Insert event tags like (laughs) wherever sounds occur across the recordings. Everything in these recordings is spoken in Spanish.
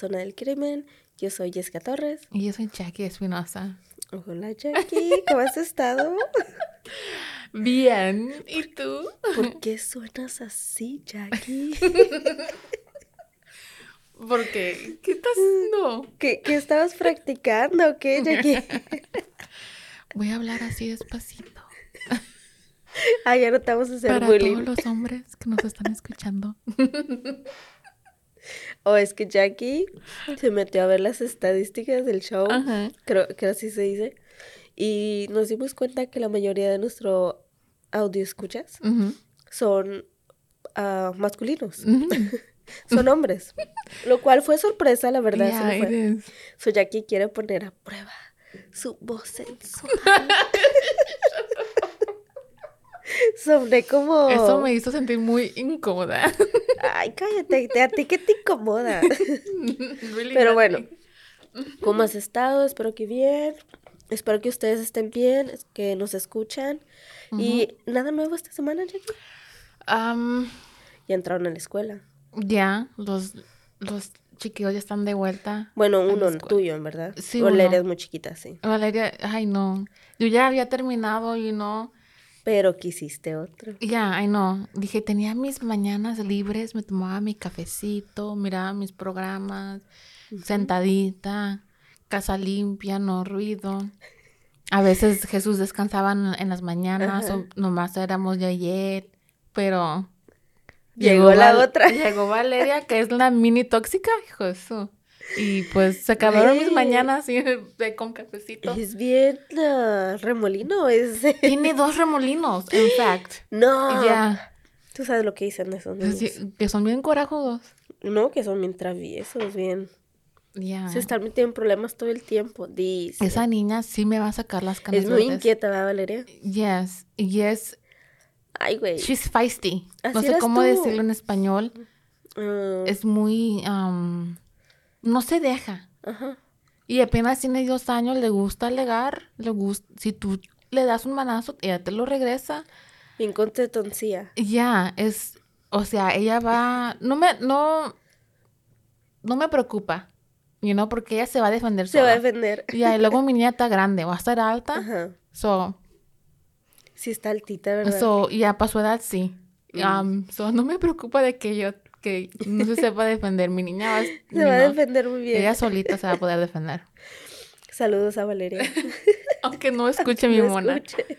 Zona del Crimen. Yo soy Jessica Torres. Y yo soy Jackie Espinosa. Hola Jackie, ¿cómo has estado? (laughs) Bien. ¿Y tú? ¿Por qué suenas así, Jackie? (laughs) ¿Por qué? ¿Qué estás haciendo? ¿Qué, qué estabas practicando qué, Jackie? (laughs) Voy a hablar así despacito. Ah, ya no te vamos a hacer Para bullying. todos los hombres que nos están escuchando. O es que Jackie se metió a ver las estadísticas del show, Ajá. creo que así se dice, y nos dimos cuenta que la mayoría de nuestro audio escuchas son ah, masculinos, (laughs) son hombres, lo cual fue sorpresa, la verdad. eres. So Jackie quiere poner a prueba su voz sensual. (laughs) (laughs) Sobre cómo... Eso me hizo sentir muy incómoda. (laughs) Ay, cállate, te- a ti que te incomoda. Really (laughs) Pero bueno. ¿Cómo has estado? Espero que bien. Espero que ustedes estén bien, que nos escuchan. Y nada nuevo esta semana, Jackie. Ya entraron a la escuela. ya, los, los chiquillos ya están de vuelta. Bueno, uno tuyo, en verdad. Sí, Valeria uno. es muy chiquita, sí. Valeria, ay no. Yo ya había terminado y no. Pero quisiste otro. Ya, ay no. Dije, tenía mis mañanas libres, me tomaba mi cafecito, miraba mis programas, sentadita, casa limpia, no ruido. A veces Jesús descansaba en, las mañanas, o nomás éramos de ayer, pero... Llegó la Val- otra. Llegó Valeria, que es la mini tóxica, hijo de su. Y pues se acabaron mis mañanas (laughs) de- con cafecito. Es bien ah, remolino ese. (laughs) Tiene dos remolinos, en fact. No. Ya. Tú sabes lo que dicen esos niños. Así, que son bien corajudos. No, que son bien traviesos, bien. Ya. Se están metiendo en problemas todo el tiempo. Dice. Esa niña sí me va a sacar las canas es muy verdes. inquieta, ¿verdad, Valeria? Yes. Yes. Ay, güey. She's feisty. no sé cómo tú. decirlo en español. Ah, Es muy... um, no se deja. Ajá. Y apenas tiene dos años, le gusta alegar. Le gusta... Si tú le das un manazo, ella te lo regresa. Bien. Ya, es... O sea, ella va... No me... No... No me preocupa. You know, porque ella se va a defender Se va a sola. defender. Ya, y luego mi niña está grande, va a estar alta. Ajá. So, Sí está altita, ¿verdad? so, ya para su edad sí. Mm. Um, so, no me preocupa de que yo, que no se sepa defender. Mi niña va, Se va a defender muy bien. Ella solita se va a poder defender. Saludos a Valeria. (laughs) Aunque no escuche (laughs) mi No mona. escuche.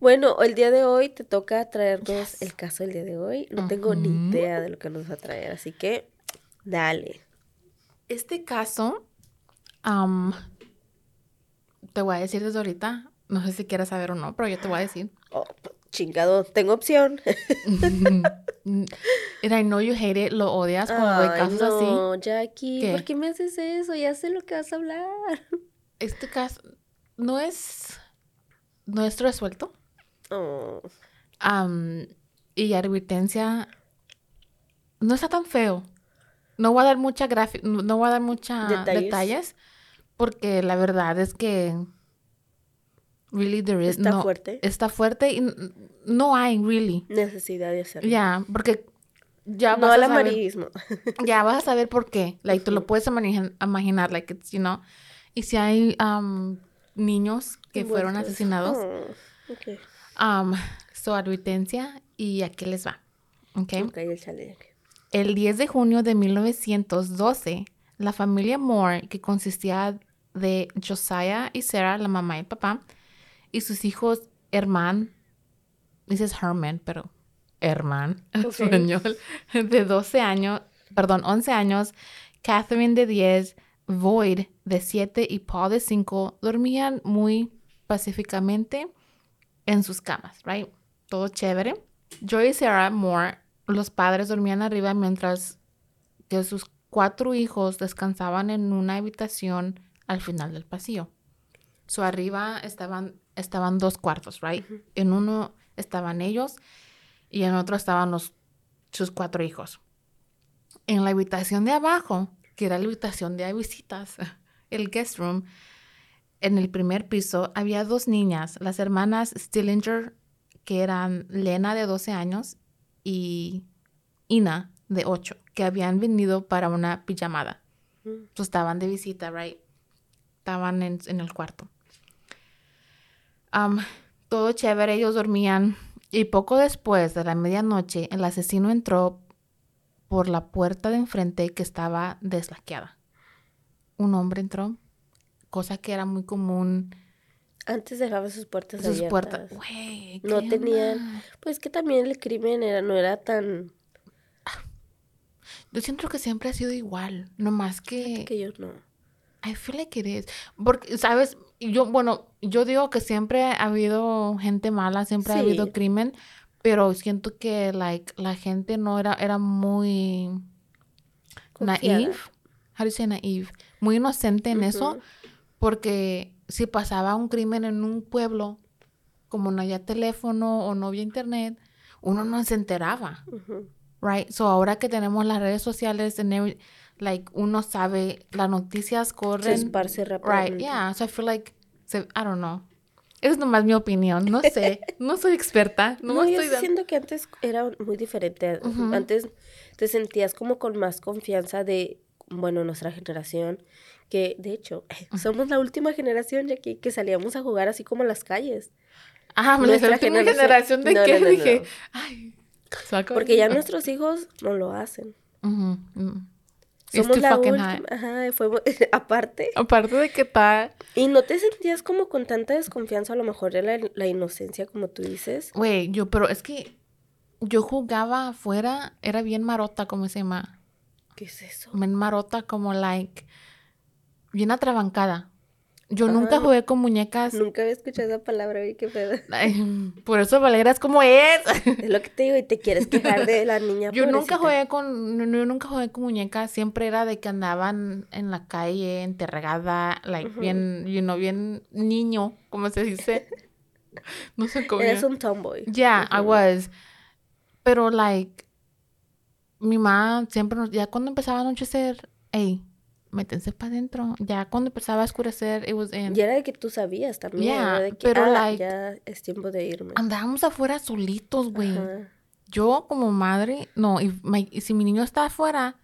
Bueno, el día de hoy te toca traernos el caso del día de hoy. No tengo ni idea de lo que nos va a traer, así que dale. Este caso, um, te voy a decir desde ahorita. No sé si quieres saber o no, pero yo te voy a decir. Oh, p- chingado, tengo opción. (laughs) And I know you hate it, lo odias cuando hay Ay, casos así. no, Jackie, ¿Qué? ¿por qué me haces eso? Ya sé lo que vas a hablar. Este caso no es, no es resuelto. Oh, y advertencia, no está tan feo. No voy a dar mucha gráfica, no voy a dar mucha Detalles. detalles. porque la verdad es que really there is Está no- fuerte. Está fuerte y no hay really. necesidad de hacerlo. Ya, porque ya no vas al a saber, amarillismo. (laughs) ya vas a saber por qué. Like, tú lo puedes imagi- imaginar, like, it's, you know. Y si hay am, niños que fueron asesinados, Oh. Um, su advertencia y aquí les va. Ok. Ok, échale. El 10 de junio de 1912, la familia Moore, que consistía de Josiah y Sarah, la mamá y papá, y sus hijos Herman, dices Herman, pero Herman, (laughs) español, de 12 años, perdón, 11 años, Catherine de 10, Void de 7 y Paul de 5 dormían muy pacíficamente en sus camas, right? Todo chévere. Joy y Sarah Moore, los padres dormían arriba mientras que sus cuatro hijos descansaban en una habitación al final del pasillo. So arriba estaban, estaban dos cuartos, right? En uno estaban ellos y en otro estaban los, sus cuatro hijos. En la habitación de abajo, que era la habitación de visitas, (laughs) el guest room, en el primer piso había dos niñas, las hermanas Stillinger, que eran Lena de 12 años y Ina de 8, que habían venido para una pijamada. Mm. So, estaban de visita, right? Estaban en, en el cuarto. Am, todo chévere, ellos dormían. Y poco después de la medianoche, el asesino entró por la puerta de enfrente que estaba deslaqueada. Un hombre entró, cosa que era muy común Antes dejaba sus puertas sus abiertas. puertas. No ¿qué tenían-? Pues que también el crimen era, no era tan... Yo siento que siempre ha sido igual, no más que... que yo no. I feel like it is. Porque, ¿sabes? Yo, bueno, yo digo que siempre ha habido gente mala, siempre ha habido crimen, pero siento que, like, la gente no era, era muy Confiada. naive. How do you say naive? Muy inocente en eso, porque si pasaba un crimen en un pueblo, como no había teléfono o no había internet, uno no se enteraba. Right? So ahora que tenemos las redes sociales, and every- like uno sabe, las noticias Se corren. esparce Right, yeah. So I feel like, se- I don't know. Es nomás mi opinión, no sé. (laughs) no soy experta. No, No, yo estoy siento que antes era muy diferente. Antes te sentías como con más confianza de, bueno, nuestra generación, que de hecho (laughs) somos la última generación ya que, que salíamos a jugar así como a las calles. Ah, nuestra la generación- generación de No, qué no, dije. Ay. Porque ya nuestros hijos no lo hacen. Mm. Somos la última. Ajá, fue (laughs) aparte. Aparte de que está, Y no te sentías como con tanta desconfianza, a lo mejor era la, la inocencia, como tú dices. güey, yo, pero es que yo jugaba afuera, era bien marota, ¿cómo se llama? ¿Qué es eso? Bien marota, como like, bien atrabancada. Yo nunca jugué con muñecas. Nunca había escuchado esa palabra, oye, qué pedo. (laughs) Ay, por eso Valera como es. Es lo que te digo, y te quieres quejar de la (laughs) niña. Yo nunca jugué con, yo nunca jugué con muñecas, siempre era de que andaban en la calle, enterrada, like bien, you know, bien niño, como se dice. (laughs) No sé cómo. Eres un tomboy. Yeah, I was. Pero like, mi mamá siempre nos, ya cuando empezaba a anochecer, hey, métense para adentro. Ya cuando empezaba a oscurecer, it was in. Y era de que tú sabías también. Yeah, era de que, pero, ah, like, ya es tiempo de irme. Andábamos afuera solitos, güey. Yo como madre, no, y, my- y si mi niño está afuera,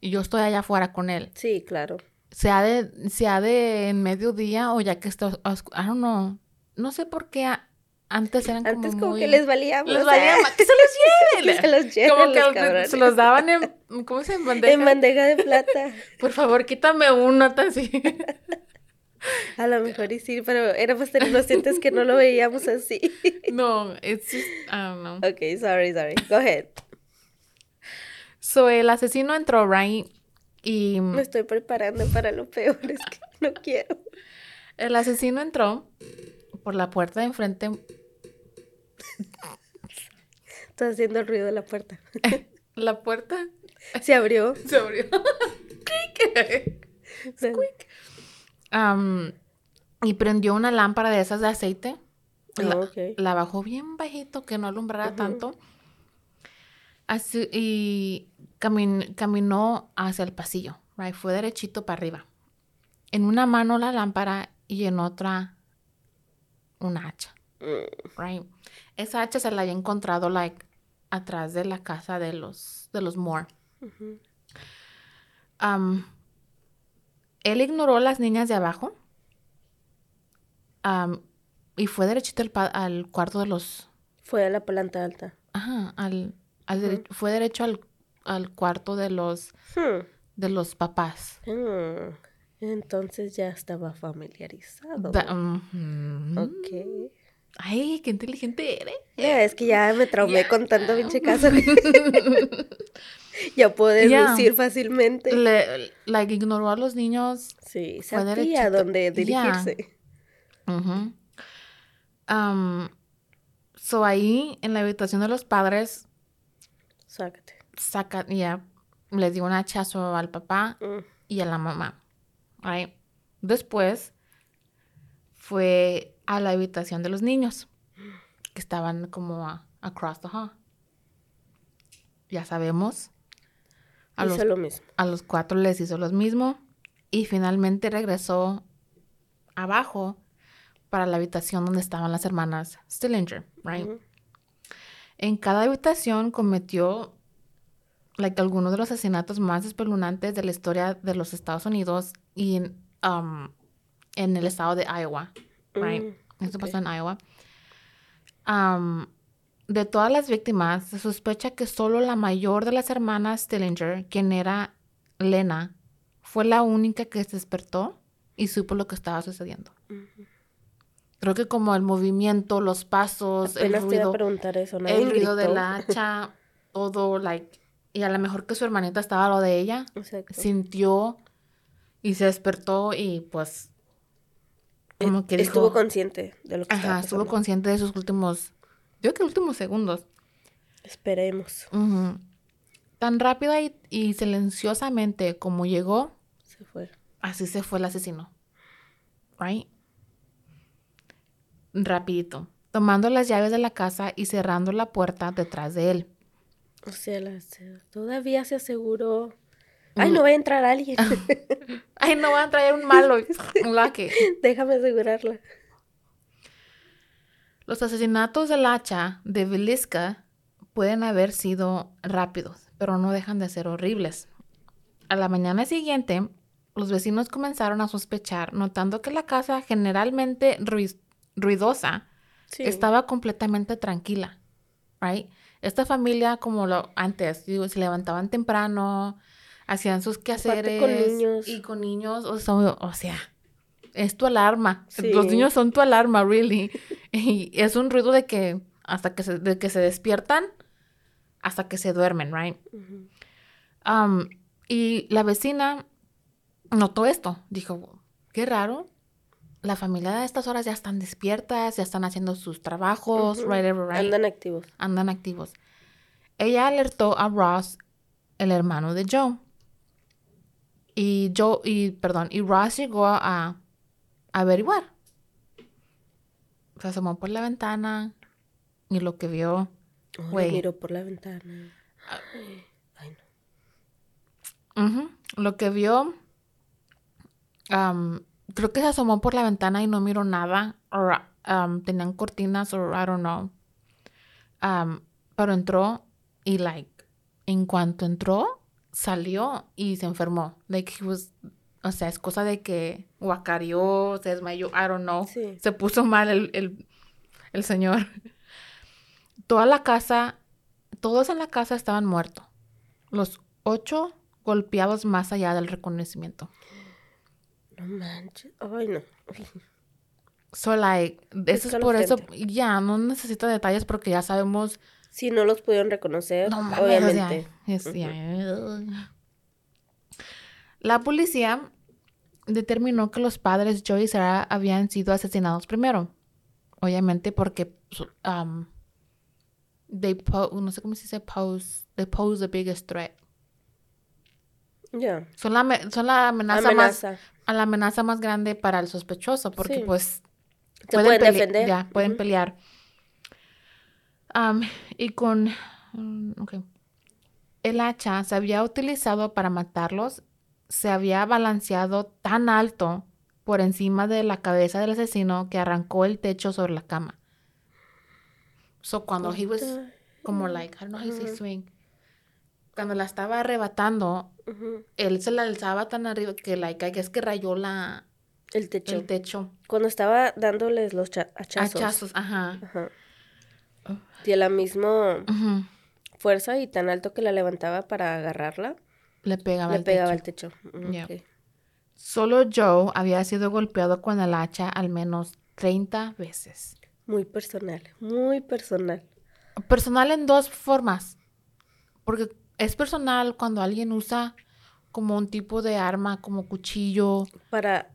y yo estoy allá afuera con él, Sí, claro. sea de, sea de en mediodía o ya que está, I don't know, no sé por qué antes eran como Antes como muy... que les valía les o sea, valía más, que se los (laughs) lleven. que se los lleven Como los que cabrones. se los daban en, ¿cómo se? En bandeja. En bandeja de plata. (laughs) Por favor, quítame uno, tan así. (laughs) A lo mejor y sí, pero éramos tan inocentes que no lo veíamos así. no, it's just, I don't know. ok, sorry, sorry. Go ahead. So, el asesino entró, right? Y... Me estoy preparando para lo peor, es que no quiero. El asesino entró por la puerta de enfrente. Estoy haciendo el ruido de la puerta. (laughs) La puerta Se abrió. se abrió. (laughs) Squeak. Y prendió una lámpara de esas de aceite. La, Ah, ok. la bajó bien bajito que no alumbrara tanto. Así, y camin- caminó hacia el pasillo. Right? Fue derechito para arriba. En una mano la lámpara y en otra una hacha. Mm, right? Esa hacha se la había encontrado like atrás de la casa de los de los Moore. Am, él ignoró a las niñas de abajo. Am, y fue derechito al, cuarto de los... Fue a la planta alta. Ajá, al, al dere- fue derecho al, al cuarto de los, Hmm. de los papás. Hmm. Entonces ya estaba familiarizado. Da-. Ok. Ay, qué inteligente eres. Ya, es que ya me traumé con tanto pinche caso. (laughs) ya puedo deducir fácilmente. Le, like, ignoró a los niños. Sí, sabía dónde dirigirse. Ujú. Am, so ahí, en la habitación de los padres, Sácate. saca, ya, le dio un hachazo al papá Mm. y a la mamá. Right? Después fue a la habitación de los niños, que estaban como a- across the hall. Ya sabemos. A Hizo los, lo mismo. a los cuatro les hizo lo mismo y finalmente regresó abajo para la habitación donde estaban las hermanas Stillinger, right? En cada habitación cometió like, algunos de los asesinatos más espeluznantes de la historia de los Estados Unidos y en, um, en el estado de Iowa. Right? Mm, Esto ok. pasó en Iowa. Um, de todas las víctimas, se sospecha que solo la mayor de las hermanas Stillinger, quien era Lena, fue la única que se despertó y supo lo que estaba sucediendo. Creo que como el movimiento, los pasos, el Apenas iba ruido, preguntar eso. nadie el ruido de la hacha, (laughs) todo, like, y a lo mejor que su hermanita estaba a lo de ella, Exacto. sintió y se despertó y pues como que Eh, Estuvo dijo, consciente de lo que estaba ajá, estuvo pasando. consciente de sus últimos, yo creo que últimos segundos. Esperemos. Tan rápida y, y silenciosamente como llegó, Se fue. así se fue el asesino. Right? Rapidito, tomando las llaves de la casa y cerrando la puerta detrás de él. O sea, la- todavía se aseguró. (laughs) Ay, no va a entrar alguien. Ay, no van a traer un malo, (laughs) un lucky. Déjame asegurarla. Los asesinatos del hacha de Viliska pueden haber sido rápidos, pero no dejan de ser horribles. A la mañana siguiente, los vecinos comenzaron a sospechar, notando que la casa, generalmente ruidosa, Sí. estaba completamente tranquila. Right? Esta familia, como lo antes, digo, se levantaban temprano, hacían sus quehaceres con niños. y con niños, o sea, o sea, es tu alarma. Sí. Los niños son tu alarma, really. (laughs) y es un ruido de que hasta que se, de que se despiertan hasta que se duermen, right? Um, y la vecina notó esto. Dijo, qué raro. La familia a estas horas ya están despiertas, ya están haciendo sus trabajos, Ujú. whatever, right? Andan activos. Andan activos. Ella alertó a Ross, el hermano de Joe. Y Joe, y perdón, y Ross llegó a, a averiguar. Se asomó por la ventana y lo que vio, Güey. miró por la ventana. Ay, no. lo que vio, creo que se asomó por la ventana y no miró nada. O um, tenían cortinas o I don't know. Um, pero entró y like, en cuanto entró, salió y se enfermó. Like he was, o sea, es cosa de que guacareó, se desmayó, I don't know. Sí. Se puso mal el, el, el señor. Toda la casa, todos en la casa estaban muertos. Los ocho golpeados más allá del reconocimiento. No manches. Ay, no. So, like, eso es por eso, ya, no necesito detalles porque ya sabemos. Si no los pudieron reconocer, No mames, o sea, obviamente. La policía determinó que los padres Joe y Sarah habían sido asesinados primero. Obviamente porque su- um, they no sé cómo se dice pose, they pose the biggest threat. Ya. Son la, son la amenaza, más a la amenaza más grande para el sospechoso porque Sí. pues Se pueden pele- defender. Ya, pueden pelear. Am, y con... mm, ok. El hacha se había utilizado para matarlos. Se había balanceado tan alto por encima de la cabeza del asesino que arrancó el techo sobre la cama. So cuando he was como like, I don't know how you say swing. Cuando la estaba arrebatando, Ujú. él se la alzaba tan arriba que like, guess que rayó la, El techo. el techo. Cuando estaba dándoles los cha- hachazos. Hachazos, ajá. Ajá. Y a la misma fuerza y tan alto que la levantaba para agarrarla, Le pegaba le el pegaba techo. al techo. Solo Joe había sido golpeado con el hacha al menos 30 veces. Muy personal, muy personal. Personal en dos formas. Porque es personal cuando alguien usa como un tipo de arma, como cuchillo, Para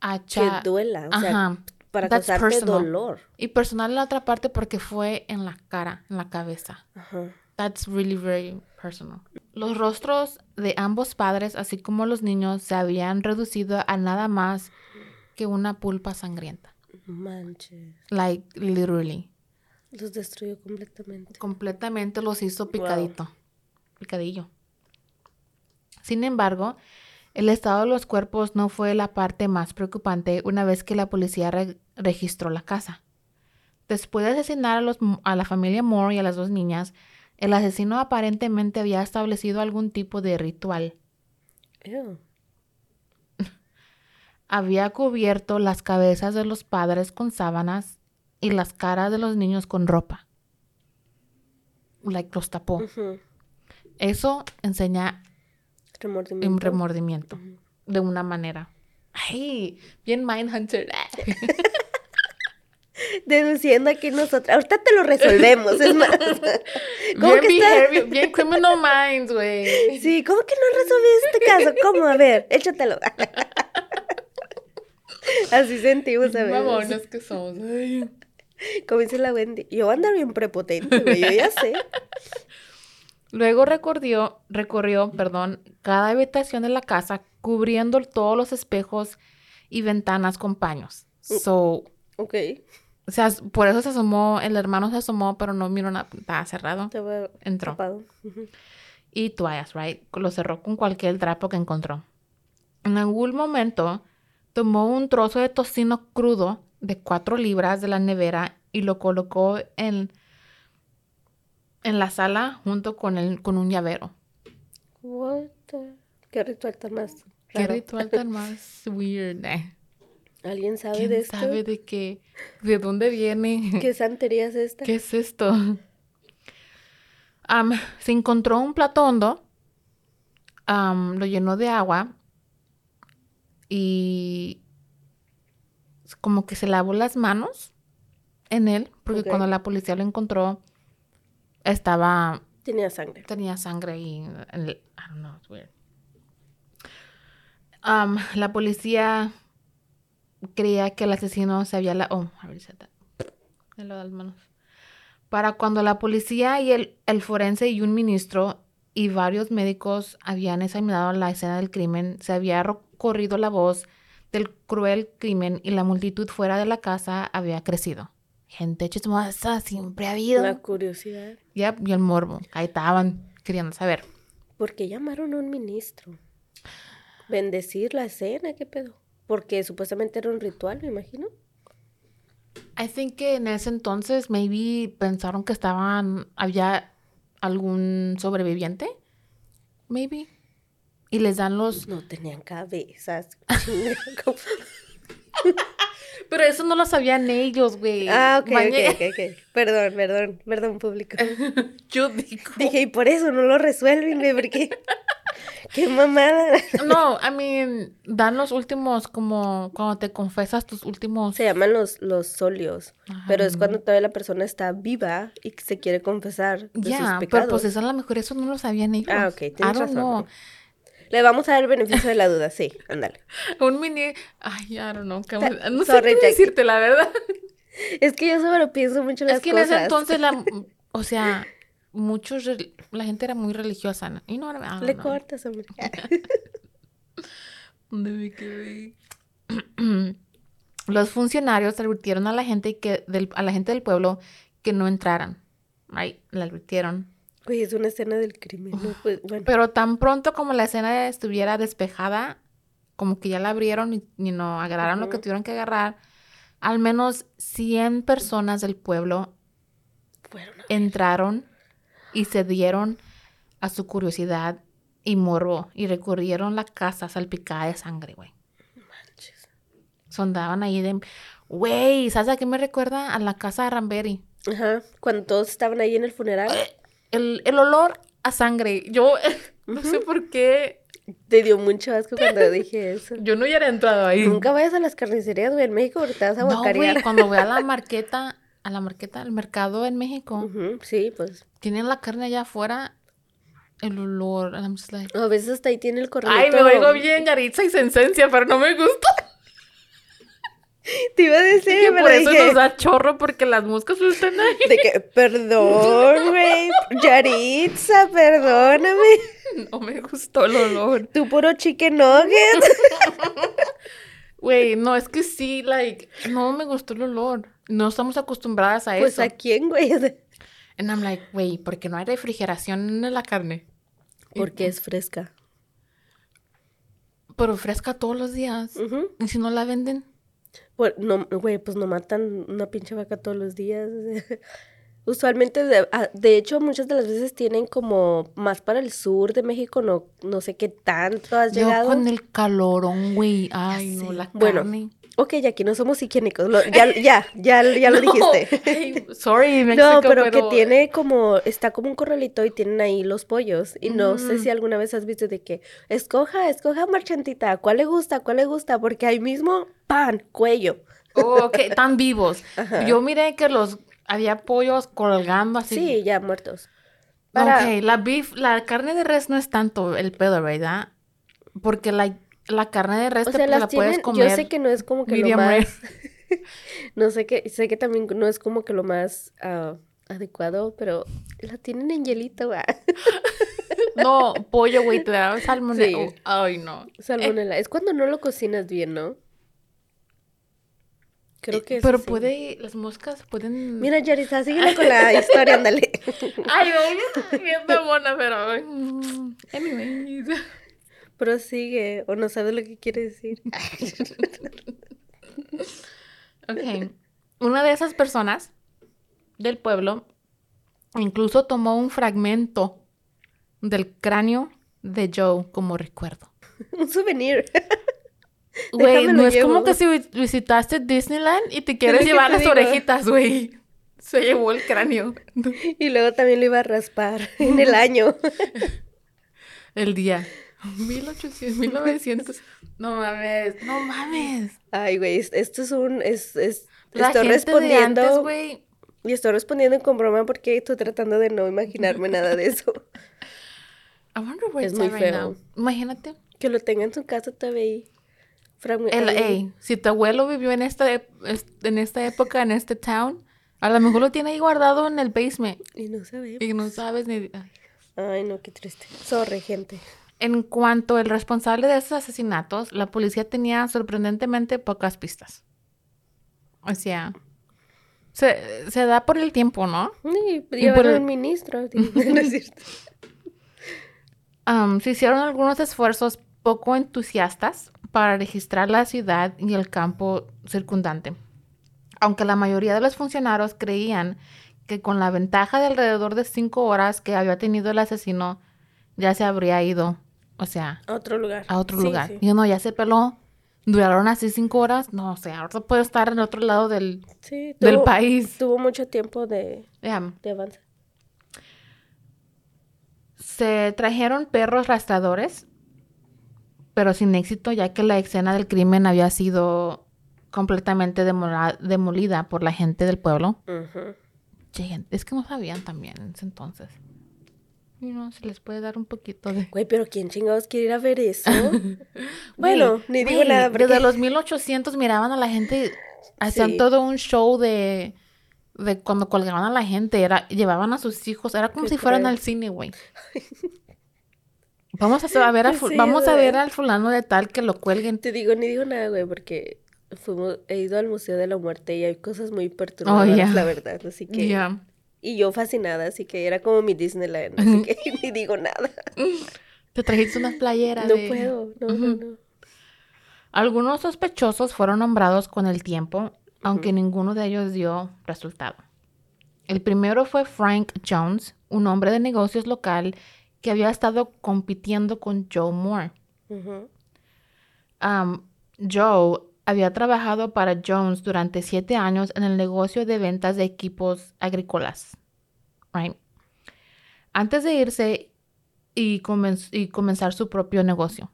hacha. que duela, o sea, Ajá. Para That's causarte personal. dolor. Y personal la otra parte porque fue en la cara, en la cabeza. Ajá. That's really, very personal. Los rostros de ambos padres, así como los niños, se habían reducido a nada más que una pulpa sangrienta. Manches. Like, literally. Los destruyó completamente. Completamente los hizo picadito. Picadillo. Sin embargo, el estado de los cuerpos no fue la parte más preocupante una vez que la policía re- registró la casa. Después de asesinar a, los, a la familia Moore y a las dos niñas, el asesino aparentemente había establecido algún tipo de ritual. Ew. (laughs) Había cubierto las cabezas de los padres con sábanas y las caras de los niños con ropa. Like los tapó. Eso enseña Remordimiento. un remordimiento de una manera. Ay, bien Mindhunter. (laughs) Deduciendo aquí nosotros. Ahorita te lo resolvemos, es más. (laughs) ¿Cómo bien, que está? behavior- bien criminal minds, güey. Sí, ¿cómo que no resolvías este caso? ¿Cómo? A ver, échatelo. (laughs) Así sentimos a veces. Que somos. Ay. Como dice la Wendy. Yo voy a andar bien prepotente, güey, yo ya sé. Luego recorrió, recorrió, perdón, cada habitación de la casa cubriendo todos los espejos y ventanas con paños. So, Ok, o sea, por eso se asomó, el hermano se asomó, pero no miró nada, estaba cerrado. Entró. y toallas, right? Lo cerró con cualquier trapo que encontró. En algún momento tomó un trozo de tocino crudo de cuatro libras de la nevera y lo colocó en, en la sala junto con, el, con un llavero. What the- Qué ritual tan más Qué raro. ritual tan más weird. eh. ¿Alguien sabe ¿Quién de esto? sabe de qué? ¿De dónde viene? (laughs) ¿Qué santería es esta? ¿Qué es esto? Se encontró un plato hondo, lo llenó de agua y como que se lavó las manos en él, porque cuando la policía lo encontró estaba, Tenía sangre. tenía sangre el, I don't know, it's weird. Am, la policía creía que el asesino se había la, oh, I already said that. Me lo da las manos. Para cuando la policía y el, el forense y un ministro y varios médicos habían examinado la escena del crimen, se había corrido la voz del cruel crimen y la multitud fuera de la casa había crecido. Gente chismosa siempre ha habido. La curiosidad. Yep, y el morbo. Ahí estaban queriendo saber. ¿Por qué llamaron a un ministro? ¿Bendecir la escena? ¿Qué pedo? Porque supuestamente era un ritual, me imagino. I think que en ese entonces maybe pensaron que estaban, había algún sobreviviente, maybe, y les dan los... No tenían cabezas. (laughs) Pero eso no lo sabían ellos, güey. ah, ok, Mañe- ok, ok, ok. Perdón, perdón, perdón, público. (laughs) Yo digo... Dije, y por eso no lo resuelven, güey, porque... (laughs) ¡Qué mamada! (laughs) No, I mean, dan los últimos, como cuando te confesas tus últimos... Se llaman los, los solios, Ajá. pero es cuando todavía la persona está viva y se quiere confesar de Ya, sus pero pues eso a lo mejor eso no lo sabían ellos. Ah, ok, I tienes don't razón. know. Le vamos a dar el beneficio de la duda, sí, (laughs) ándale. Un mini... Ay, I don't know. qué- No sé qué Jackie. decirte, la verdad. Es que yo sobrepienso mucho las Es que en cosas. ese entonces, la, (laughs) o sea, muchos, la gente era muy religiosa, ¿no? Y no, I don't Le cortas, hombre. ¿Dónde me quedé? Los funcionarios advirtieron a la gente que del, a la gente del pueblo que no entraran. Right? Le advirtieron. Oye, es una escena del crimen, ¿no? Pues, bueno. Pero tan pronto como la escena estuviera despejada, como que ya la abrieron y, y no agarraron lo que tuvieron que agarrar, al menos 100 personas del pueblo Fueron entraron y se dieron a su curiosidad y morbo y recorrieron la casa salpicada de sangre, güey. manches. Sondaban ahí de... Güey, ¿sabes a qué me recuerda? A la casa de Ramberi. Ajá. Cuando todos estaban ahí en el funeral, El, el olor a sangre. Yo (laughs) no sé por qué. te dio mucho asco cuando (laughs) dije eso. Yo no hubiera entrado ahí. Nunca vayas a las carnicerías, güey, en México, porque te vas a No, güey, cuando voy a la (laughs) marqueta, a la marqueta, al mercado en México, Ujú, Sí, pues. tienen la carne allá afuera, el olor, and I'm just like, A veces hasta ahí tiene el correo. Ay, me oigo bien Yaritza y Sensencia, pero no me gusta. Te iba a decir, que pero por eso dije, nos da chorro porque las moscas están ahí. de que, perdón, güey, Yaritza, perdóname. No me gustó el olor. Tu puro chicken nugget. (laughs) Güey, no, es que sí, like, no me gustó el olor. No estamos acostumbradas a Pues eso. a quién, güey. And I'm like, güey, ¿por qué no hay refrigeración en la carne? Porque es fresca. Pero fresca todos los días. ¿Y si no la venden? Pues, no, güey, pues no matan una pinche vaca todos los días. (laughs) Usualmente, de, ah, de hecho, muchas de las veces tienen como más para el sur de México, no, no sé qué tanto has Yo llegado. con el calorón, güey. Ay, no, sé. la Bueno, carne. Ok, ya aquí no somos higiénicos. lo- ya, ya, ya, ya lo (laughs) No, dijiste. ay, (laughs) sorry, México, No, pero, que tiene como, está como un corralito y tienen ahí los pollos. Y no sé si alguna vez has visto de que, escoja, escoja marchantita, ¿cuál le gusta? ¿Cuál le gusta? Porque ahí mismo, pan, cuello. Oh, ok, (laughs) tan vivos. Ajá. Yo miré que los había pollos colgando así. Sí, ya muertos. Para- Ok, la beef, la carne de res no es tanto el pedo, ¿verdad? Porque la, la carne de res O te sea, la las puedes tienen, comer. yo sé que no es como que lo más, (laughs) no sé que, sé que también no es como que lo más ah, adecuado, pero la tienen en hielito, güey. (laughs) No, pollo, güey, te da salmonella. Sí. Ay, no. Salmonela. Es cuando no lo cocinas bien, ¿no? Creo que Eh, Pero sí. puede, las moscas pueden... Mira, Yarisa, síguele con la historia, ándale. (laughs) Ay, oye, bien mona, pero... mm, Anyways. Prosigue, o no sabes lo que quiere decir. (laughs) Ok. Una de esas personas del pueblo incluso tomó un fragmento del cráneo de Joe como recuerdo. (laughs) Un souvenir. Güey, no es como que si vi- visitaste Disneyland y te quieres llevar las digo. orejitas, güey. (laughs) Se llevó el cráneo. Y luego también lo iba a raspar en el año. El día. (laughs) 1800, 1900. No mames, no mames. Ay, güey, es- esto es un... Es, es, La estoy gente respondiendo... de antes, güey. y estoy respondiendo con broma porque estoy tratando de no imaginarme nada de eso. (laughs) I wonder where Es it's muy right feo. now. Imagínate. Que lo tenga en su casa todavía ahí. El, ey, si tu abuelo vivió en esta, en esta época, en este town, a lo mejor lo tiene ahí guardado en el basement Y no sabemos. y no sabes ni... ay. Ay, no, qué triste. Sorry, gente. En cuanto al responsable de esos asesinatos, la policía tenía sorprendentemente pocas pistas. O sea, se, se da por el tiempo, ¿no? Sí, Y por el- ministro. digo, (laughs) no es cierto. Am, se hicieron algunos esfuerzos poco entusiastas para registrar la ciudad y el campo circundante. Aunque la mayoría de los funcionarios creían que con la ventaja de alrededor de cinco horas que había tenido el asesino, ya se habría ido, o sea, A otro lugar. a otro Sí, lugar. sí. Y uno ya se peló, duraron así cinco horas, no, o sea, ahorita puede estar en otro lado del, Sí, del país. Tuvo mucho tiempo de, Ya. de avance. Se trajeron perros rastradores, pero sin éxito, ya que la escena del crimen había sido completamente demolida por la gente del pueblo. Es que no sabían también en ese entonces. Y no, se les puede dar un poquito de... Güey, pero ¿quién chingados quiere ir a ver eso? (laughs) bueno, Güey, ni digo güey, nada. porque- Desde los 1800 miraban a la gente, hacían Sí. todo un show de, de cuando colgaban a la gente, era, llevaban a sus hijos, era como Qué si fueran cruel. al cine, güey. (laughs) Vamos a, ver, a Sí, vamos a ver al fulano de tal que lo cuelguen. Te digo, ni digo nada, güey, porque fuimos, he ido al Museo de la Muerte y hay cosas muy perturbadoras, Oh, la verdad. Así que... Ya. Y yo fascinada, así que era como mi Disneyland, así que (laughs) ni digo nada. Te trajiste unas playeras. No de- puedo, no, no, no. Algunos sospechosos fueron nombrados con el tiempo, aunque ninguno de ellos dio resultado. El primero fue Frank Jones, un hombre de negocios local que había estado compitiendo con Joe Moore. Joe había trabajado para Jones durante siete años en el negocio de ventas de equipos agrícolas. Right? Antes de irse y, comenz- y comenzar su propio negocio.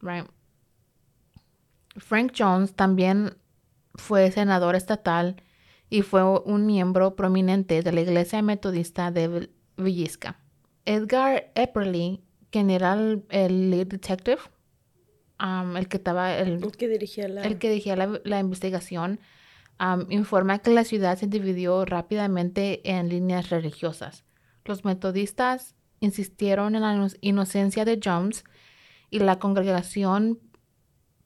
Right? Frank Jones también fue senador estatal y fue un miembro prominente de la Iglesia Metodista de Vil- Villisca. Edgar Epperly, quien era el lead detective, um, el que estaba, el, El que dirigía la... el que dirigía la, la investigación, um, informa que la ciudad se dividió rápidamente en líneas religiosas. Los metodistas insistieron en la ino- inocencia de Jones y la congregación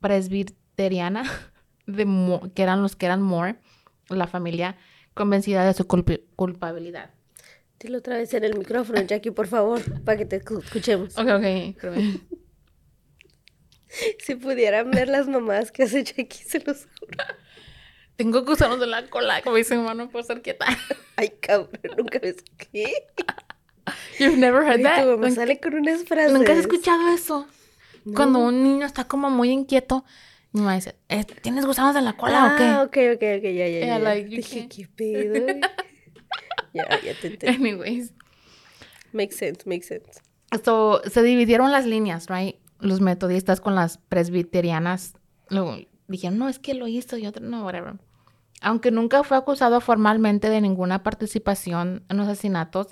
presbiteriana, (laughs) de que eran los que eran Moore, la familia, convencida de su culpabilidad. Dilo otra vez en el micrófono, Jackie, por favor, para que te escu- escuchemos. Ok, ok, (laughs) Si pudieran ver las mamás que hace Jackie, se los juro. Tengo gusanos de la cola, como dice mi hermano, por ser quieta. (laughs) Ay, cabrón, nunca ves qué. (laughs) You've never heard Ay, that? tu mamá Nunca- sale con unas frases. ¿Nunca has escuchado eso? Cuando un niño está como muy inquieto, mi mamá dice, "Eh, ¿tienes gusanos en la cola Ah, o qué? ok, ok, ok, ya, ya, ya. Like, Dije, ¿qué pedo? ya, ya te entendí. Anyways. Makes sense, makes sense. So, se dividieron las líneas, right? Los metodistas con las presbiterianas. Luego dijeron, no, es que lo hizo y otro, no, whatever. Aunque nunca fue acusado formalmente de ninguna participación en los asesinatos,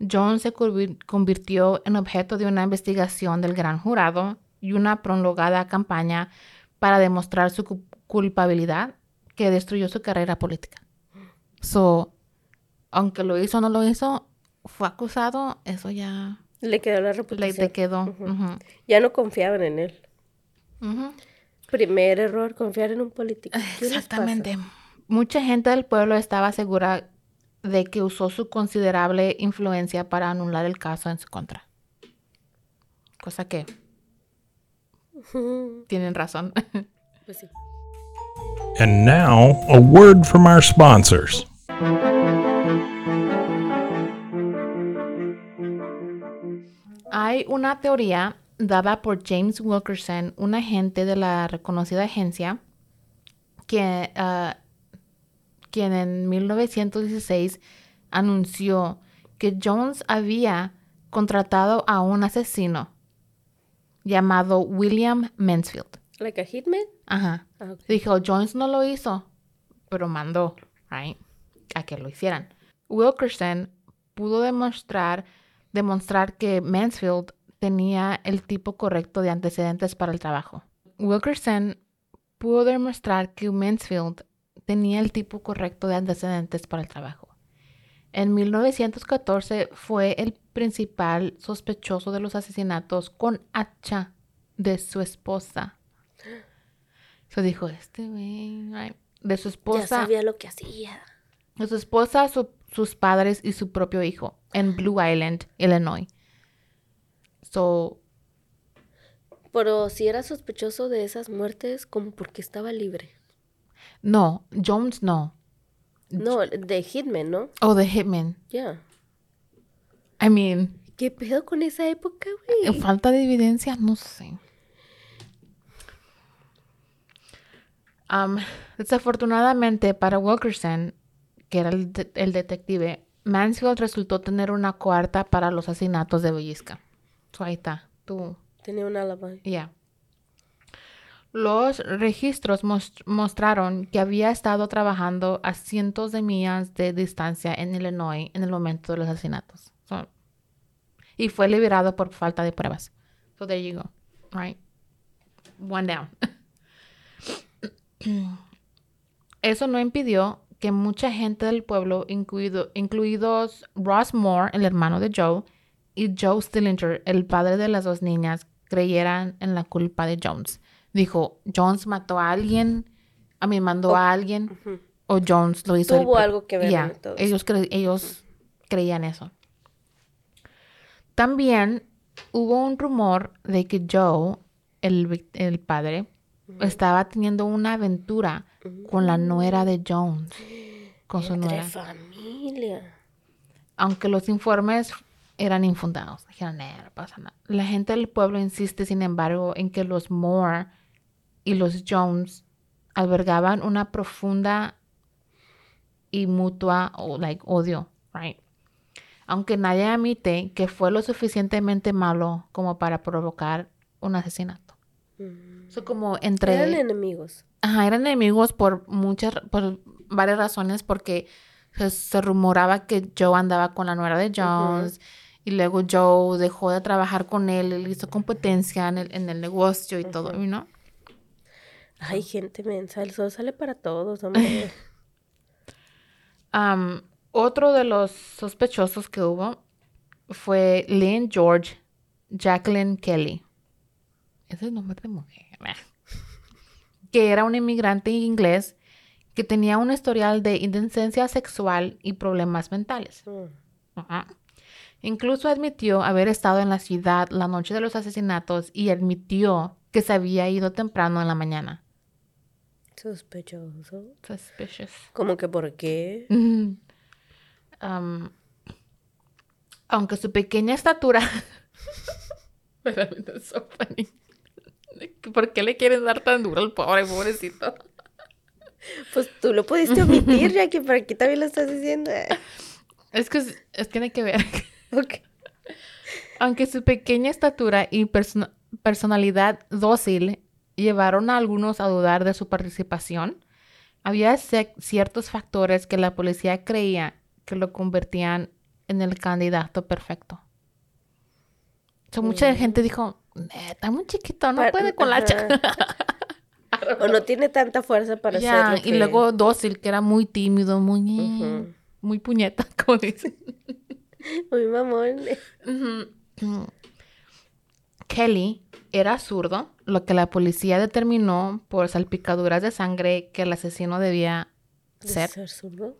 Jones se convir- convirtió en objeto de una investigación del gran jurado y una prolongada campaña para demostrar su cu- culpabilidad que destruyó su carrera política. So, aunque lo hizo o no lo hizo, fue acusado, eso ya Le quedó la le reputación. te quedó. Ya no confiaban en él. Primer error, confiar en un político. ¿Qué les Exactamente. Mucha gente del pueblo estaba segura de que usó su considerable influencia para anular el caso en su contra. Cosa que tienen razón. (laughs) Pues sí. And now, a word from our sponsors. Hay una teoría dada por James Wilkerson, un agente de la reconocida agencia, que, ah, quien en 1916 anunció que Jones había contratado a un asesino llamado William Mansfield. ¿Like a hitman? Ajá. Ah. Dijo, Jones no lo hizo, pero mandó, right, a que lo hicieran. Wilkerson pudo demostrar, demostrar que Mansfield tenía el tipo correcto de antecedentes para el trabajo. Wilkerson pudo demostrar que Mansfield tenía el tipo correcto de antecedentes para el trabajo. En 1914 fue el principal sospechoso de los asesinatos con hacha de su esposa. Se dijo, este güey, de su Ya esposa, sabía lo que hacía. de su esposa, su- sus padres y su propio hijo en Blue Island, Illinois. So, Pero si era sospechoso de esas muertes, como porque estaba libre. no, Jones no. No, de hitman, ¿no? Oh, the Hitman. Ya. I mean, ¿Qué pedo con esa época, güey? falta de evidencia, no sé. Um, desafortunadamente para Wilkerson, que era el, de- el detective, Mansfield resultó tener una cuarta para los asesinatos de Bellisca. So, ahí está, tú, Tenía un alibi. ya. Los registros mos- mostraron que había estado trabajando a cientos de millas de distancia en Illinois en el momento de los asesinatos. So, y fue liberado por falta de pruebas. So there you go. Right. One down. (coughs) Eso no impidió que mucha gente del pueblo, incluido, incluidos Ross Moore, el hermano de Joe, y Joe Stillinger, el padre de las dos niñas, creyeran en la culpa de Jones. Dijo, Jones mató a alguien, a mí mandó a alguien, o Jones lo hizo. Tuvo por-". algo que ver en todo ellos, cre- ellos creían eso. También hubo un rumor de que Joe, el, el padre, estaba teniendo una aventura con la nuera de Jones, con su nuera. familia. Aunque los informes eran infundados. Dijeron, "Nah, no pasa nada. La gente del pueblo insiste, sin embargo, en que los Moore y los Jones albergaban una profunda y mutua o like odio, right? Aunque nadie admite que fue lo suficientemente malo como para provocar un asesinato. So, como entre Eran enemigos. Ajá, eran enemigos por muchas, por varias razones, porque se, se rumoraba que Joe andaba con la nuera de Jones, y luego Joe dejó de trabajar con él, él hizo competencia en el, en el negocio y todo, ¿no? Ay, gente mensa, el sol sale para todos, hombre. (laughs) Otro de los sospechosos que hubo fue Lynn George Jacqueline Kelly. Ese es el nombre de mujer. Que era un inmigrante inglés que tenía un historial de indecencia sexual y problemas mentales. Incluso admitió haber estado en la ciudad la noche de los asesinatos y admitió que se había ido temprano en la mañana. Sospechoso. Suspicious. ¿Cómo que por qué? Am, (laughs) aunque su pequeña estatura. (laughs) (laughs) Realmente es so funny. ¿Por qué le quieren dar tan duro al pobre, pobrecito? Pues tú lo pudiste omitir, ya que por aquí también lo estás diciendo. Es que es, tiene que ver. (laughs) Aunque su pequeña estatura y perso- personalidad dócil llevaron a algunos a dudar de su participación, había ciertos factores que la policía creía que lo convertían en el candidato perfecto. So, mucha gente dijo, está muy chiquito, no Pa- puede con la cha-". O no tiene tanta fuerza para Ya, hacerlo. Y luego dócil, que era muy tímido, muy, muy puñeta, (laughs) como dicen. Muy mamón. Kelly era zurdo, lo que la policía determinó por salpicaduras de sangre que el asesino debía ¿De ser. ser zurdo?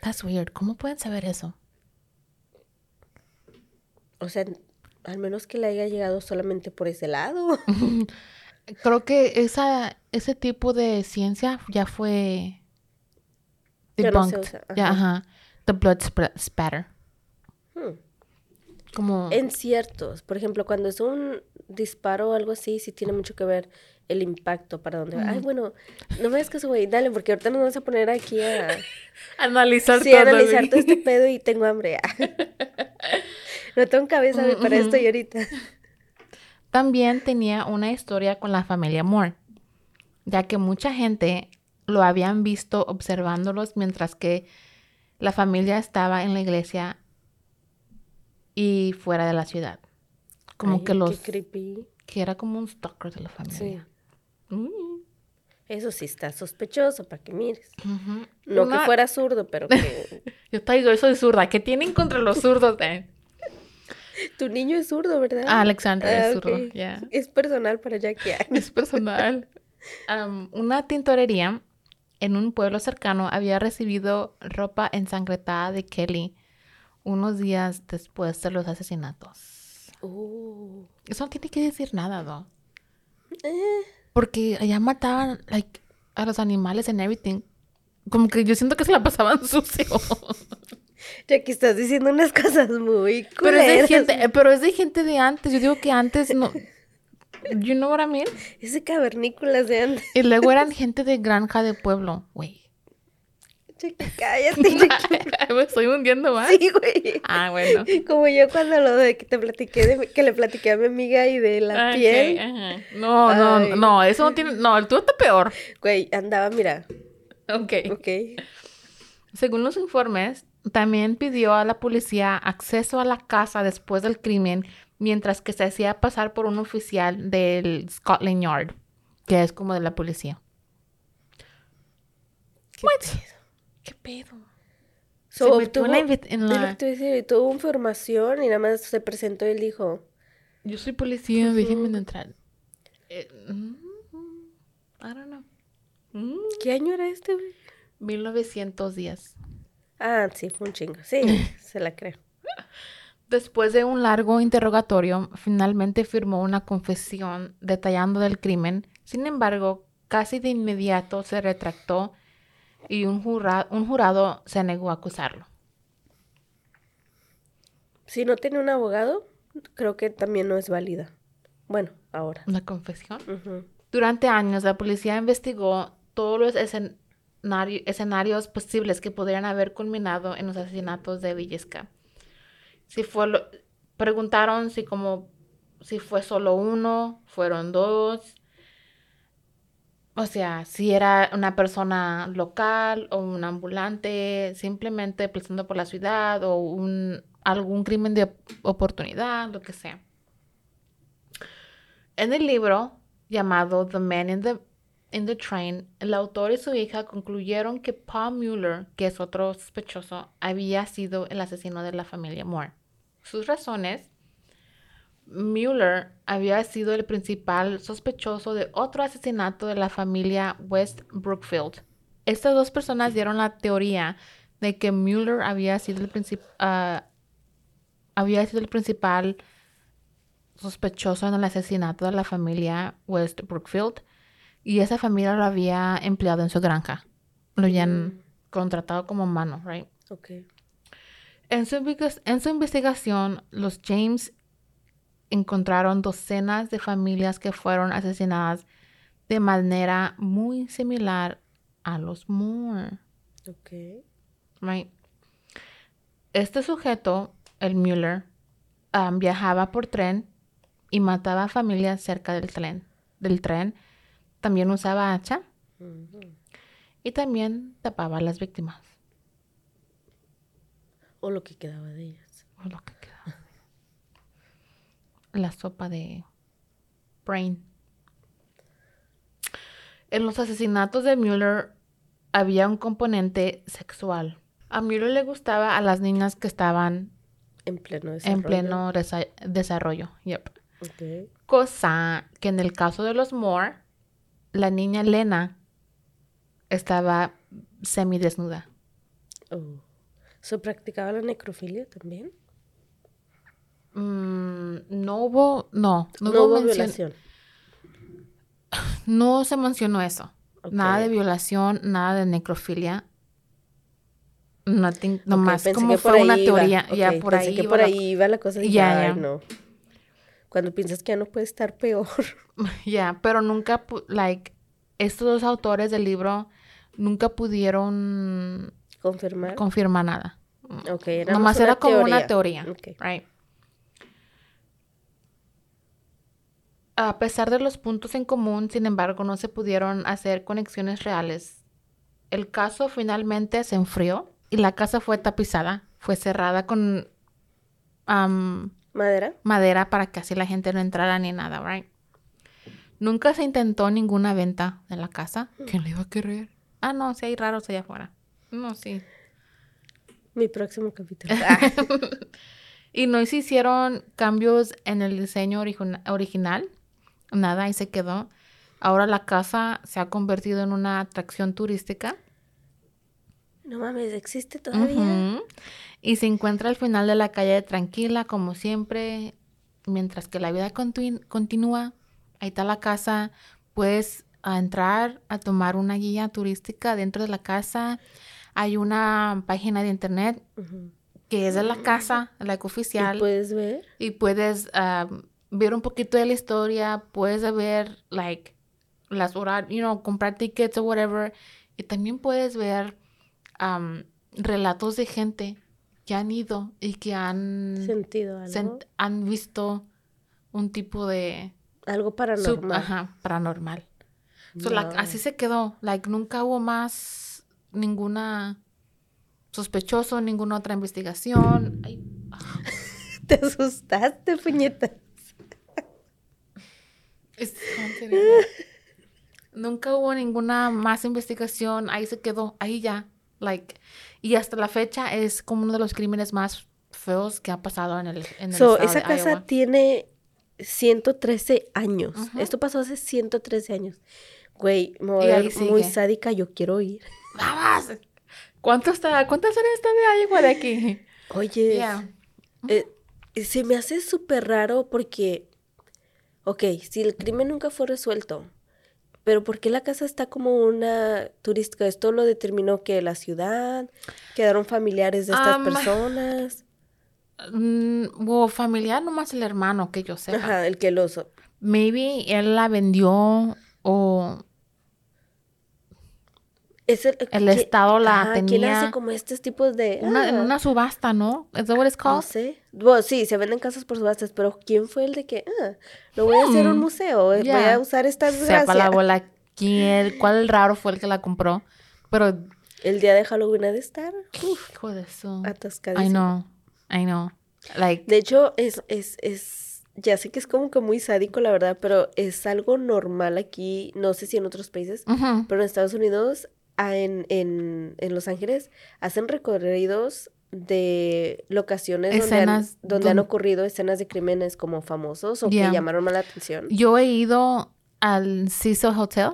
That's weird. ¿Cómo pueden saber eso? O sea, al menos que le haya llegado solamente por ese lado. (laughs) Creo que esa, ese tipo de ciencia ya fue Ya no se debunked. Ya, ajá. The blood spatter. Hmm. Como... En ciertos, por ejemplo, cuando es un disparo o algo así, sí tiene mucho que ver el impacto para dónde va. Ay, bueno, no me das caso, güey, dale, porque ahorita nos vamos a poner aquí a, (laughs) Analizar sí, todo. analizar todo este (laughs) pedo y tengo hambre. No tengo cabeza güey, para esto y ahorita. (laughs) También tenía una historia con la familia Moore, ya que mucha gente lo habían visto observándolos mientras que la familia estaba en la iglesia y fuera de la ciudad. Como Ay, que los... Qué creepy. que era como un stalker de la Sí. familia. Mm. Eso sí está sospechoso, para que mires. Ujú. No que fuera zurdo, pero que (laughs) Yo te digo, yo soy zurda. ¿Qué tienen contra los zurdos? eh? (laughs) tu niño es zurdo, ¿verdad? Ah, Alexandra es Ah, zurdo, ok. ya. Es personal para Jackie. (laughs) Es personal. Una tintorería en un pueblo cercano había recibido ropa ensangrentada de Kelly unos días después de los asesinatos. Oh. Eso no tiene que decir nada, ¿no? Eh, Porque allá mataban like, a los animales and everything. Como que yo siento que se la pasaban (laughs) sucio. Jackie, estás diciendo unas (laughs) cosas muy pero, es de culeras. gente, eh, pero es de gente de antes. Yo digo que antes no. You know what I mean? Ese cavernícolas de antes. Y luego eran (laughs) gente de granja de pueblo. Güey. Jackie, cállate, Jackie. (laughs) Me estoy hundiendo más. Sí, güey. Ah, bueno. Como yo cuando lo de que te platiqué, de, que le platiqué a mi amiga y de la piel. ajá. No, no, no, eso no tiene. No, el tuyo está peor. Güey, andaba, mira. Ok. Ok. Según los informes, también pidió a la policía acceso a la casa después del crimen, mientras que se hacía pasar por un oficial del Scotland Yard, que es como de la policía. ¿Qué pedo? ¿Qué pedo? So, Se obtuvo- en la- tuvo información y nada más se presentó y él dijo, Yo soy policía, déjenme entrar. Eh, mm, I don't know. Mm, ¿qué año era este, güey? 1910. Ah, sí, fue un chingo. Sí, (laughs) se la creo. Después de un largo interrogatorio, finalmente firmó una confesión detallando del crimen. Sin embargo, casi de inmediato se retractó y un, jura- un jurado se negó a acusarlo. Si no tiene un abogado, creo que también no es válida. Bueno, ahora. ¿Una confesión? Durante años, la policía investigó todos los escenari- escenarios posibles que pudieran haber culminado en los asesinatos de Villisca. Si fue preguntaron si como si fue solo uno, fueron dos. O sea, si era una persona local o un ambulante, simplemente pasando por la ciudad o algún crimen de op- oportunidad, lo que sea. En el libro llamado The Man in the, in the Train, el autor y su hija concluyeron que Paul Mueller, que es otro sospechoso, había sido el asesino de la familia Moore. Sus razones Mueller había sido el principal sospechoso de otro asesinato de la familia West Brookfield. Estas dos personas dieron la teoría de que Mueller había sido el, ah, había sido el principal sospechoso en el asesinato de la familia West Brookfield y esa familia lo había empleado en su granja. Lo habían contratado como mano, right? Ok. En su, en su investigación, los James encontraron docenas de familias que fueron asesinadas de manera muy similar a los Moore. Ok. right? Este sujeto, el Mueller, um, viajaba por tren y mataba familias cerca del tren. Del tren. También usaba hacha y también tapaba a las víctimas. O lo que quedaba de ellas. O lo que queda. La sopa de brain. En los asesinatos de Mueller había un componente sexual. A Mueller le gustaba a las niñas que estaban En pleno desarrollo. en pleno desa- desarrollo. Yep. Cosa que en el caso de los Moore, la niña Lena estaba semidesnuda. Oh. ¿Se practicaba la necrofilia también? Mm, no hubo, no, no, No, hubo violación. No se mencionó eso. Nada de violación, nada de necrofilia. Nothing, nomás como fue una iba. teoría. Ya por pensé ahí. que iba por la- ahí iba la cosa. Ya, ya. no. Cuando piensas que ya no puede estar peor. (laughs) (laughs) Ya, pero nunca, like, estos dos autores del libro nunca pudieron Confirmar. confirmar nada. ok, era Nomás más era como una teoría. Ok. Right. A pesar de los puntos en común, sin embargo, no se pudieron hacer conexiones reales. El caso finalmente se enfrió y la casa fue tapizada, fue cerrada con am, ¿Madera? madera para que así la gente no entrara ni nada, right? Nunca se intentó ninguna venta de la casa. ¿Quién le iba a querer? Ah, no, si hay raros allá afuera. No, sí. Mi próximo capítulo. (laughs) Y no se hicieron cambios en el diseño origina- original. Nada, ahí se quedó. Ahora la casa se ha convertido en una atracción turística. no mames, ¿existe todavía? Y se encuentra al final de la calle tranquila, como siempre. Mientras que la vida continúa. Ahí está la casa. Puedes entrar a tomar una guía turística dentro de la casa. Hay una página de internet que es de la casa, la ¿Y oficial. puedes ver? y puedes um, ver un poquito de la historia, puedes ver, like, las horas, you know, comprar tickets o whatever. Y también puedes ver um, relatos de gente que han ido y que han, ¿Sentido algo? sent- han visto un tipo de algo paranormal. ajá, paranormal. So, like, Wow. así se quedó. Like, nunca hubo más ninguna sospechoso, ninguna otra investigación. Ay, (laughs) Te asustaste, puñeta. (laughs) Es haunted again. (laughs) Nunca hubo ninguna más investigación, ahí se quedó, ahí ya. Like, y hasta la fecha es como uno de los crímenes más feos que ha pasado en el, en el So, estado esa de casa Iowa. tiene 113 años. Esto pasó hace 113 años. Güey, me voy Y a ahí ver muy sádica, yo quiero ir. (laughs) ¡Vamos! ¿Cuánto está? ¿Cuántas horas está de Iowa de aquí? (laughs) Oye, Yeah. eh, se me hace súper raro porque, ok, si el crimen nunca fue resuelto, pero ¿por qué la casa está como una turística? ¿Esto lo determinó que la ciudad? ¿Quedaron familiares de estas personas? (laughs) Mm, o familiar, nomás el hermano que yo sepa. Ajá, el que los... Maybe él la vendió o Es el, El ¿qui- estado la ¿Quién tenía hace como estos tipos de...? una, en ah, una subasta, ¿no? ¿Es that what it's No called? sé. Bueno, sí, se venden casas por subastas, pero ¿quién fue el de que, ah, lo voy a hacer un Hmm, museo, eh, voy a usar esta Sepa la desgracia? bola quién, cuál raro fue el que la compró. Pero, El día de Halloween ha de estar uf, hijo de eso. atascadísimo. I know, I know. Like, De hecho, es, es, es, ya sé que es como que muy sádico, la verdad, pero es algo normal aquí, no sé si en otros países, ujú. pero en Estados Unidos, ah, en, en, en Los Ángeles, hacen recorridos de locaciones donde han, Escenas donde han ocurrido escenas de crímenes como famosos o Yeah. que llamaron más la atención. yo he ido al Cecil Hotel.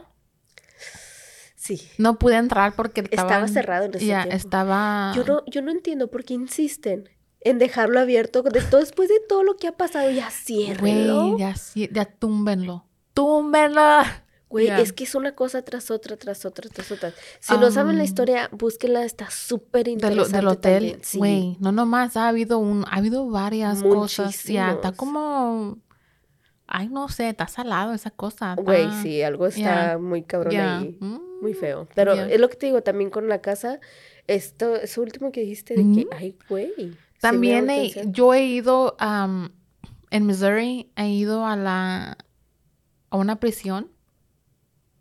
Sí. No pude entrar porque Estaba estaban- cerrado en ese Ya, tiempo. estaba... Yo no, yo no entiendo por qué insisten en dejarlo abierto de todo, después de todo lo que ha pasado, ya ciérrenlo. Güey, ya, ya túmbenlo. ¡Túmbenlo! Güey, es que es una cosa tras otra, tras otra, tras otra. Si no saben la Am, historia, búsquenla, está súper Del, interesante del hotel, también, sí. güey, no nomás ha habido un, ha habido varias cosas, ya, está como, ay, no sé, está salado esa cosa. Güey, está- sí, algo está muy cabrón ahí. mm, Muy feo. Pero es lo que te digo también con la casa, esto, eso último que dijiste de que, ay, güey. También he- yo he ido am, en Missouri, he ido a la, a una prisión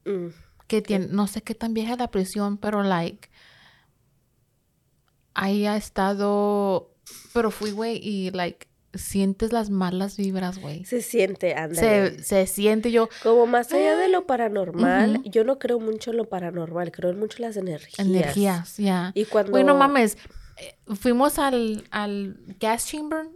Mm, que tiene, no sé qué tan vieja la prisión, pero like, ahí ha estado, pero fui, güey, y like, sientes las malas vibras, güey. Se siente, ándale. Se, se siente yo, Como más allá de lo paranormal, Ujú. yo no creo mucho en lo paranormal, creo en mucho en las energías. energías, ya. Y cuando... Güey, no mames. eh, Fuimos al, al gas chamber,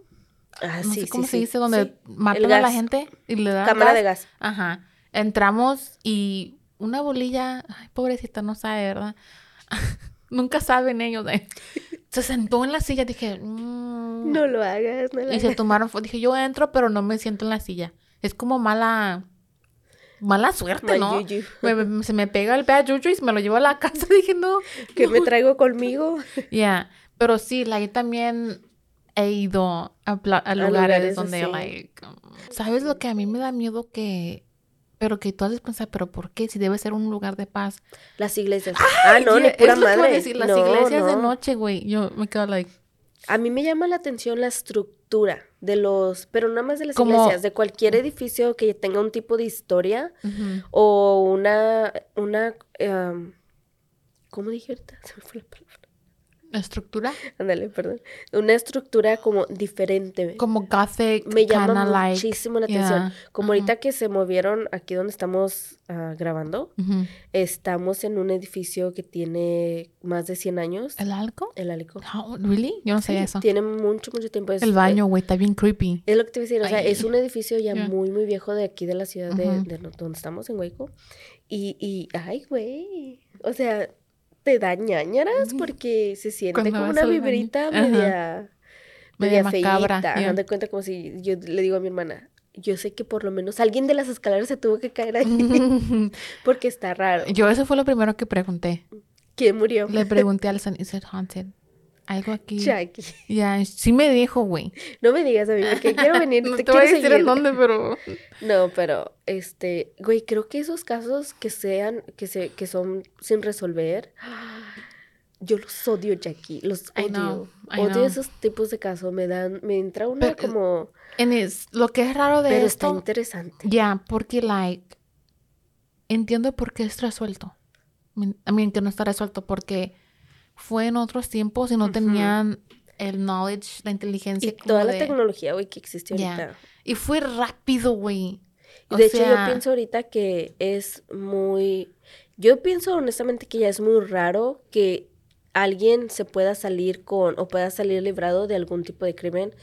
Ah, no sí, sé sí, cómo se sí, dice, donde matan a la gente y le dan Cámara gas. de gas. Ajá. Entramos y una bolilla, ay, pobrecita, no sabe, ¿verdad? (laughs) Nunca saben ellos. eh. (laughs) Se sentó en la silla, dije, mm, No lo hagas, no lo y se tomaron. Dije, yo entro, pero no me siento en la silla. Es como mala, mala suerte, Mal ¿no? yuyu. Me- me- se me pega el bad juju y se me lo llevo a la (laughs) casa. Dije, no. que me traigo conmigo. Ya, pero sí, like, también he ido a, lugares, lugares donde, así. like, ¿sabes lo que a mí me da miedo que, pero que tú haces pensar, pero ¿por qué? Si debe ser un lugar de paz. Las iglesias. Ah, no, Yeah, ni pura es lo que madre. decir, las No, iglesias de no. noche, güey, yo me quedo, like, A mí me llama la atención la estructura de los, pero no más de las Como- iglesias, de cualquier edificio que tenga un tipo de historia ujú, o una, una, em, ¿cómo dije ahorita? (laughs) Se me fue la palabra. Estructura, Ándale, perdón. Una estructura como diferente. como gothic, me llama like, muchísimo la atención. yeah, Como ujú. ahorita que se movieron aquí donde estamos ah, grabando, ujú. estamos en un edificio que tiene más de 100 años. ¿El algo? El Alico. No, ¿Really? Yo no sabía Sí, eso. Tiene mucho, mucho tiempo. Es, El baño, güey, está bien creepy. Es lo que te iba a decir, o sea, Ay. es un edificio ya Ya. muy, muy viejo de aquí de la ciudad de, Ujú. de donde estamos, en Hueco. Y, y, ay, güey, o sea, te da ñañaras porque se siente Cuando como una baño. vibrita Ajá. media, Media media. Haz de cuenta como si yo le digo a mi hermana, yo sé que por lo menos alguien de las escaleras se tuvo que caer ahí (laughs) (laughs) porque está raro. Yo eso fue lo primero que pregunté. ¿Quién murió? Le pregunté al son, ¿is it haunted? Algo aquí. Jackie. Ya, sí me dijo, güey. No me digas a mí porque quiero venir, (laughs) No te, te voy a decir en dónde, pero... (laughs) No, pero este, güey, creo que esos casos que sean, que se, que son sin resolver, (gasps) yo los odio, Jackie, los I odio. know, I odio know. esos tipos de casos, me dan, me entra una Pero, como, En es, lo que es raro de pero está esto... interesante. Ya, porque, like... Entiendo por qué es resuelto. A mí que no está resuelto porque fue en otros tiempos y no tenían el knowledge, la inteligencia Y toda la de- tecnología, güey, que existe Ya. ahorita. Y fue rápido, güey. De hecho, yo pienso ahorita que es muy, yo pienso honestamente que ya es muy raro que alguien se pueda salir con, o pueda salir librado de algún tipo de crimen.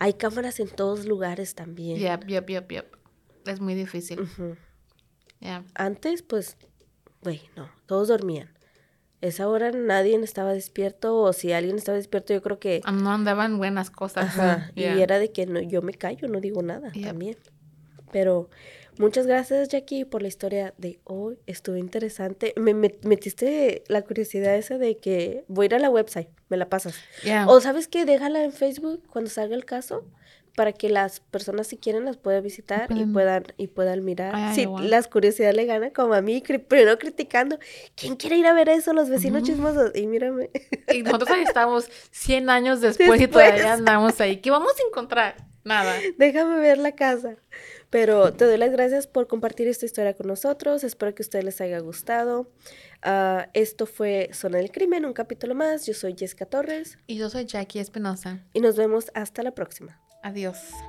Hay cámaras en todos lugares también. Yep, yep, yep, yep. Es muy difícil. Yeah. Antes, pues, güey, no, todos dormían. Esa hora nadie estaba despierto, o si alguien estaba despierto, yo creo que... Ah, No andaban buenas cosas. Ajá, Yeah. y era de que no, yo me callo, no digo nada también. Pero muchas gracias, Jackie, por la historia de hoy. Estuvo interesante. Me, met- metiste la curiosidad esa de que voy a ir a la website, me la pasas. Yeah. O sabes qué, déjala en Facebook cuando salga el caso para que las personas si quieren las puedan visitar y puedan y puedan mirar. Ay, ay, si las curiosidades le ganan como a mí, cri- primero criticando, ¿quién quiere ir a ver eso? Los vecinos chismosos. Y mírame. Y nosotros ahí estamos 100 años después, y todavía andamos ahí. ¿Qué vamos a encontrar? Nada. Déjame ver la casa. Pero te doy las gracias por compartir esta historia con nosotros. Espero que a ustedes les haya gustado. Ah, esto fue Zona del Crimen, un capítulo más. Yo soy Jessica Torres Y yo soy Jackie Espinosa. y nos vemos hasta la próxima. Adiós.